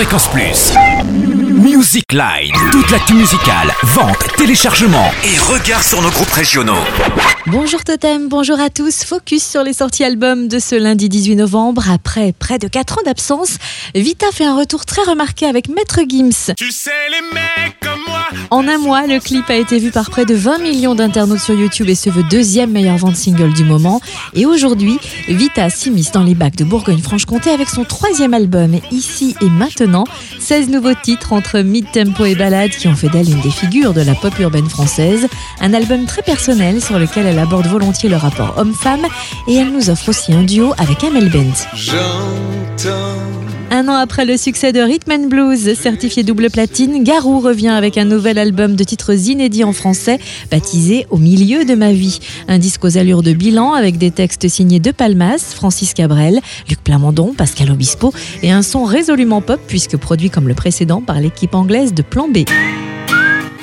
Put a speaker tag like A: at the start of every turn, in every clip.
A: Fréquence Plus. Music Line. Toute l'actu musicale, vente, téléchargement et regard sur nos groupes régionaux.
B: Bonjour Totem, bonjour à tous. Focus sur les sorties albums de ce lundi 18 novembre. Après près de 4 ans d'absence, Vita fait un retour très remarqué avec Maître Gims.
C: Tu sais les mecs comme moi
B: En un mois, le clip a été vu par près de 20 millions d'internautes sur YouTube et se veut deuxième meilleure vente single du moment. Et aujourd'hui, Vita s'immisce dans les bacs de Bourgogne-Franche-Comté avec son troisième album, Ici et Maintenant. 16 nouveaux titres entre mid-tempo et ballades qui ont fait d'elle une des figures de la pop urbaine française. Un album très personnel sur lequel elle aborde volontiers le rapport homme-femme et elle nous offre aussi un duo avec Amel Bent. Un an après le succès de Rhythm and Blues, certifié double platine, Garou revient avec un nouvel album de titres inédits en français, baptisé Au milieu de ma vie. Un disque aux allures de bilan avec des textes signés de Palmas, Francis Cabrel, Luc Plamondon, Pascal Obispo et un son résolument pop puisque produit comme le précédent par l'équipe anglaise de Plan B.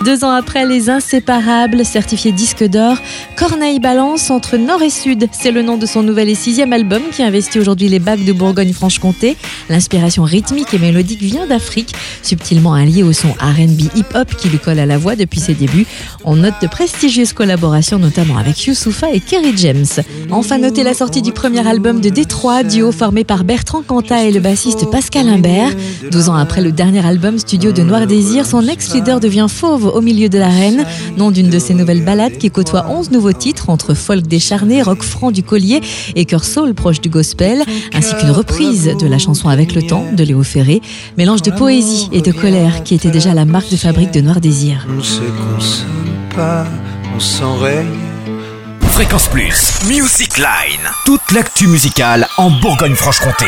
B: Deux ans après Les Inséparables, certifié disque d'or, Corneille balance entre nord et sud. C'est le nom de son nouvel et sixième album qui investit aujourd'hui les bacs de Bourgogne-Franche-Comté. L'inspiration rythmique et mélodique vient d'Afrique, subtilement alliée au son R&B hip-hop qui lui colle à la voix depuis ses débuts. On note de prestigieuses collaborations, notamment avec Youssoufa et Kerry James. Enfin, notez la sortie du premier album de Détroit, duo formé par Bertrand Cantat et le bassiste Pascal Imbert. 12 ans après le dernier album studio de Noir Désir, son ex-leader devient fauve au milieu de l'arène, nom d'une de ses nouvelles ballades qui côtoie 11 nouveaux titres entre folk décharné, rock franc du collier et cœur soul proche du gospel, ainsi qu'une reprise de la chanson Avec le temps de Léo Ferré, mélange de poésie et de colère qui était déjà la marque de fabrique de Noir Désir.
C: On se console pas, on s'enraye
A: Fréquence Plus. Music Line. Toute l'actu musicale en Bourgogne-Franche-Comté.